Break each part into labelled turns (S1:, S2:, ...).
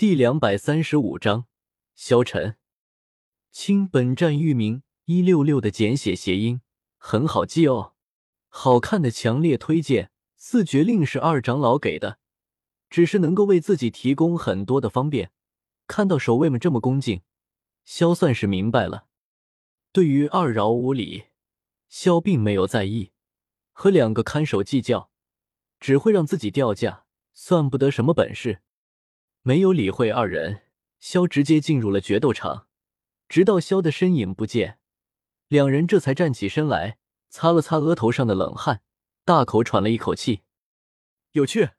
S1: 第两百三十五章萧晨。清，本站域名一六六的简写谐音，很好记哦。好看的强烈推荐。四绝令是二长老给的，只是能够为自己提供很多的方便。看到守卫们这么恭敬，萧算是明白了。对于二饶无礼，萧并没有在意，和两个看守计较，只会让自己掉价，算不得什么本事。没有理会二人，萧直接进入了决斗场，直到萧的身影不见，两人这才站起身来，擦了擦额头上的冷汗，大口喘了一口气。
S2: 有趣。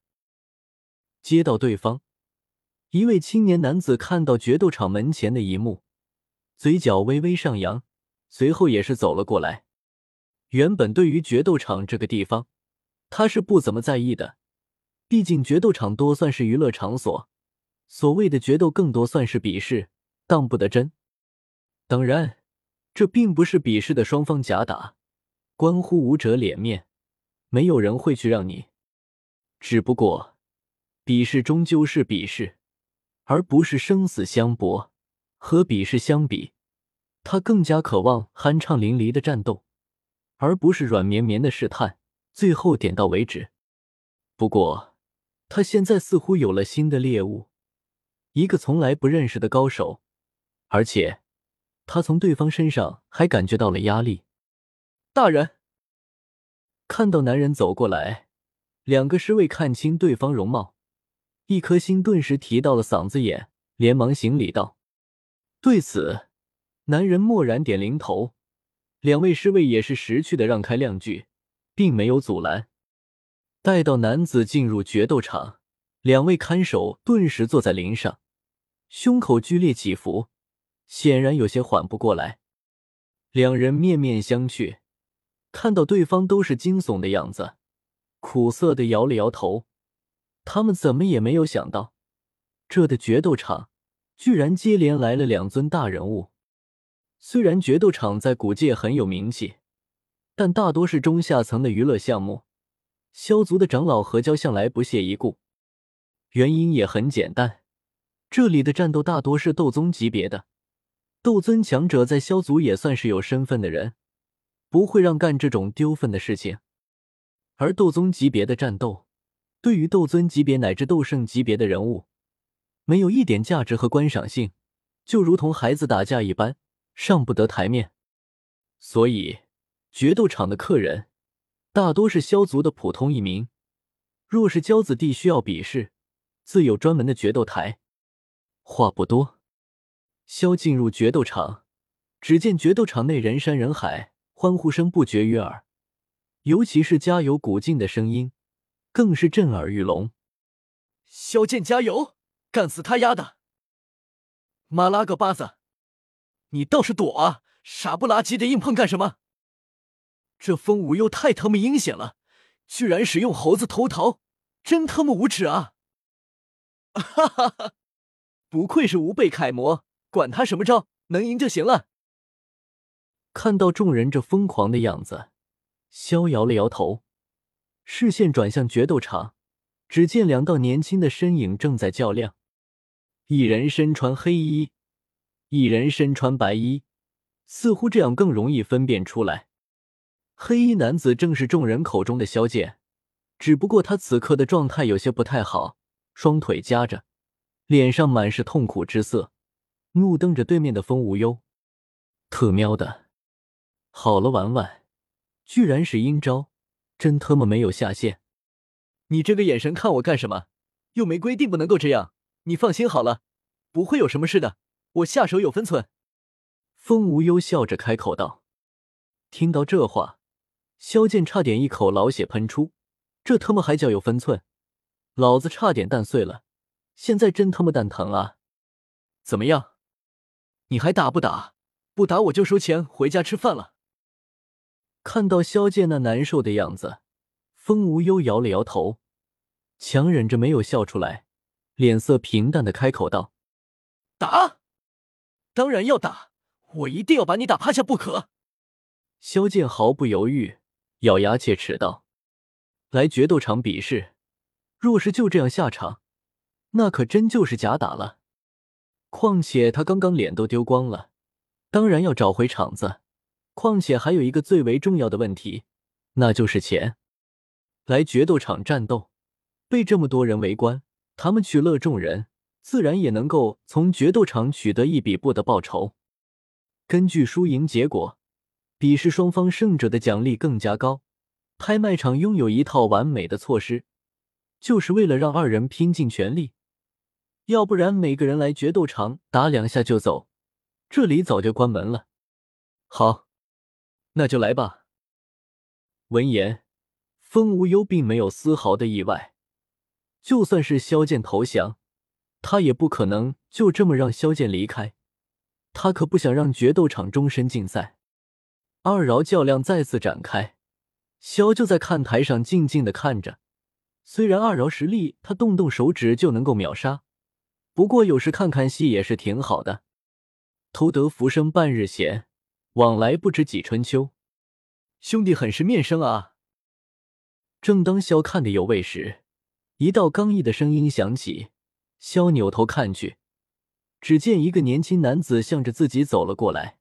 S1: 接到对方，一位青年男子看到决斗场门前的一幕，嘴角微微上扬，随后也是走了过来。原本对于决斗场这个地方，他是不怎么在意的，毕竟决斗场多算是娱乐场所。所谓的决斗，更多算是比试，当不得真。当然，这并不是比试的双方假打，关乎武者脸面，没有人会去让你。只不过，比试终究是比试，而不是生死相搏。和比试相比，他更加渴望酣畅淋漓的战斗，而不是软绵绵的试探，最后点到为止。不过，他现在似乎有了新的猎物。一个从来不认识的高手，而且他从对方身上还感觉到了压力。
S2: 大人
S1: 看到男人走过来，两个侍卫看清对方容貌，一颗心顿时提到了嗓子眼，连忙行礼道：“对此，男人默然点零头。两位侍卫也是识趣的让开亮句，并没有阻拦。待到男子进入决斗场。”两位看守顿时坐在林上，胸口剧烈起伏，显然有些缓不过来。两人面面相觑，看到对方都是惊悚的样子，苦涩的摇了摇头。他们怎么也没有想到，这的决斗场居然接连来了两尊大人物。虽然决斗场在古界很有名气，但大多是中下层的娱乐项目。萧族的长老何娇向来不屑一顾。原因也很简单，这里的战斗大多是斗宗级别的，斗尊强者在萧族也算是有身份的人，不会让干这种丢份的事情。而斗宗级别的战斗，对于斗尊级别乃至斗圣级别的人物，没有一点价值和观赏性，就如同孩子打架一般，上不得台面。所以，决斗场的客人大多是萧族的普通一民。若是骄子弟需要比试，自有专门的决斗台。话不多，萧进入决斗场，只见决斗场内人山人海，欢呼声不绝于耳，尤其是加油鼓劲的声音，更是震耳欲聋。
S2: 萧剑加油，干死他丫的！妈拉个巴子，你倒是躲啊！傻不拉几的硬碰干什么？这风无忧太他妈阴险了，居然使用猴子偷桃，真他妈无耻啊！哈哈哈！不愧是吾辈楷模，管他什么招，能赢就行了。
S1: 看到众人这疯狂的样子，萧摇了摇头，视线转向决斗场，只见两道年轻的身影正在较量，一人身穿黑衣，一人身穿白衣，似乎这样更容易分辨出来。黑衣男子正是众人口中的萧剑，只不过他此刻的状态有些不太好。双腿夹着，脸上满是痛苦之色，怒瞪着对面的风无忧。特喵的，好了，玩玩，居然是阴招，真他妈没有下限！
S2: 你这个眼神看我干什么？又没规定不能够这样，你放心好了，不会有什么事的，我下手有分寸。
S1: 风无忧笑着开口道。听到这话，萧剑差点一口老血喷出，这他妈还叫有分寸？老子差点蛋碎了，现在真他妈蛋疼啊！
S2: 怎么样，你还打不打？不打我就收钱回家吃饭了。
S1: 看到萧剑那难受的样子，风无忧摇了摇头，强忍着没有笑出来，脸色平淡的开口道：“
S2: 打，当然要打，我一定要把你打趴下不可。”
S1: 萧剑毫不犹豫，咬牙切齿道：“来决斗场比试。”若是就这样下场，那可真就是假打了。况且他刚刚脸都丢光了，当然要找回场子。况且还有一个最为重要的问题，那就是钱。来决斗场战斗，被这么多人围观，他们取乐众人，自然也能够从决斗场取得一笔不的报酬。根据输赢结果，比试双方胜者的奖励更加高。拍卖场拥有一套完美的措施，就是为了让二人拼尽全力，要不然每个人来决斗场打两下就走，这里早就关门了。好，那就来吧。闻言，风无忧并没有丝毫的意外，就算是萧剑投降，他也不可能就这么让萧剑离开。他可不想让决斗场终身禁赛。二饶较量再次展开。萧就在看台上静静的看着，虽然二饶实力他动动手指就能够秒杀，不过有时看看戏也是挺好的。偷得浮生半日闲，往来不知几春秋。
S2: 兄弟很是面生啊！
S1: 正当萧看的有味时，一道刚毅的声音响起。萧扭头看去，只见一个年轻男子向着自己走了过来，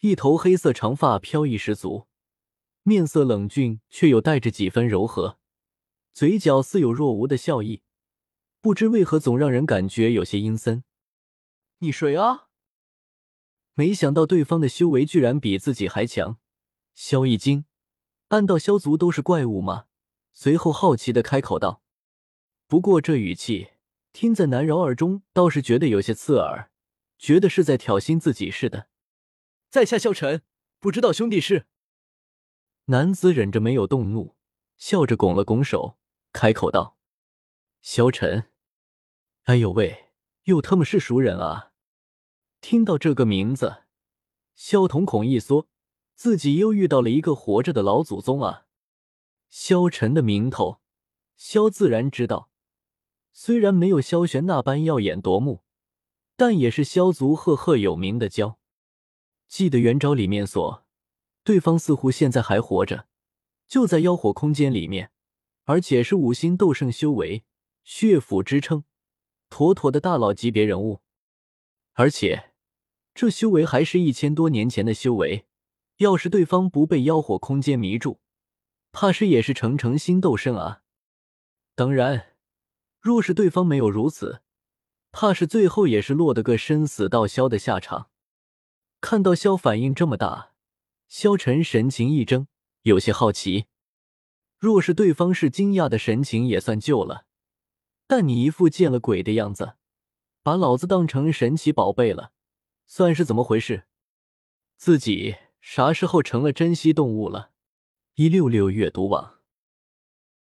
S1: 一头黑色长发飘逸十足。面色冷峻，却又带着几分柔和，嘴角似有若无的笑意，不知为何总让人感觉有些阴森。
S2: 你谁啊？
S1: 没想到对方的修为居然比自己还强，萧一惊，暗道萧族都是怪物吗？随后好奇的开口道：“不过这语气听在南饶耳中，倒是觉得有些刺耳，觉得是在挑衅自己似的。”
S2: 在下萧晨，不知道兄弟是。
S1: 男子忍着没有动怒，笑着拱了拱手，开口道：“萧晨，哎呦喂，又他妈是熟人啊！”听到这个名字，萧瞳孔一缩，自己又遇到了一个活着的老祖宗啊！萧晨的名头，萧自然知道，虽然没有萧玄那般耀眼夺目，但也是萧族赫赫有名的骄。记得元昭里面所。对方似乎现在还活着，就在妖火空间里面，而且是五星斗圣修为，血府支撑，妥妥的大佬级别人物。而且这修为还是一千多年前的修为，要是对方不被妖火空间迷住，怕是也是成成星斗圣啊。当然，若是对方没有如此，怕是最后也是落得个生死道消的下场。看到萧反应这么大。萧晨神情一怔，有些好奇。若是对方是惊讶的神情，也算救了。但你一副见了鬼的样子，把老子当成神奇宝贝了，算是怎么回事？自己啥时候成了珍稀动物了？一六六阅读网。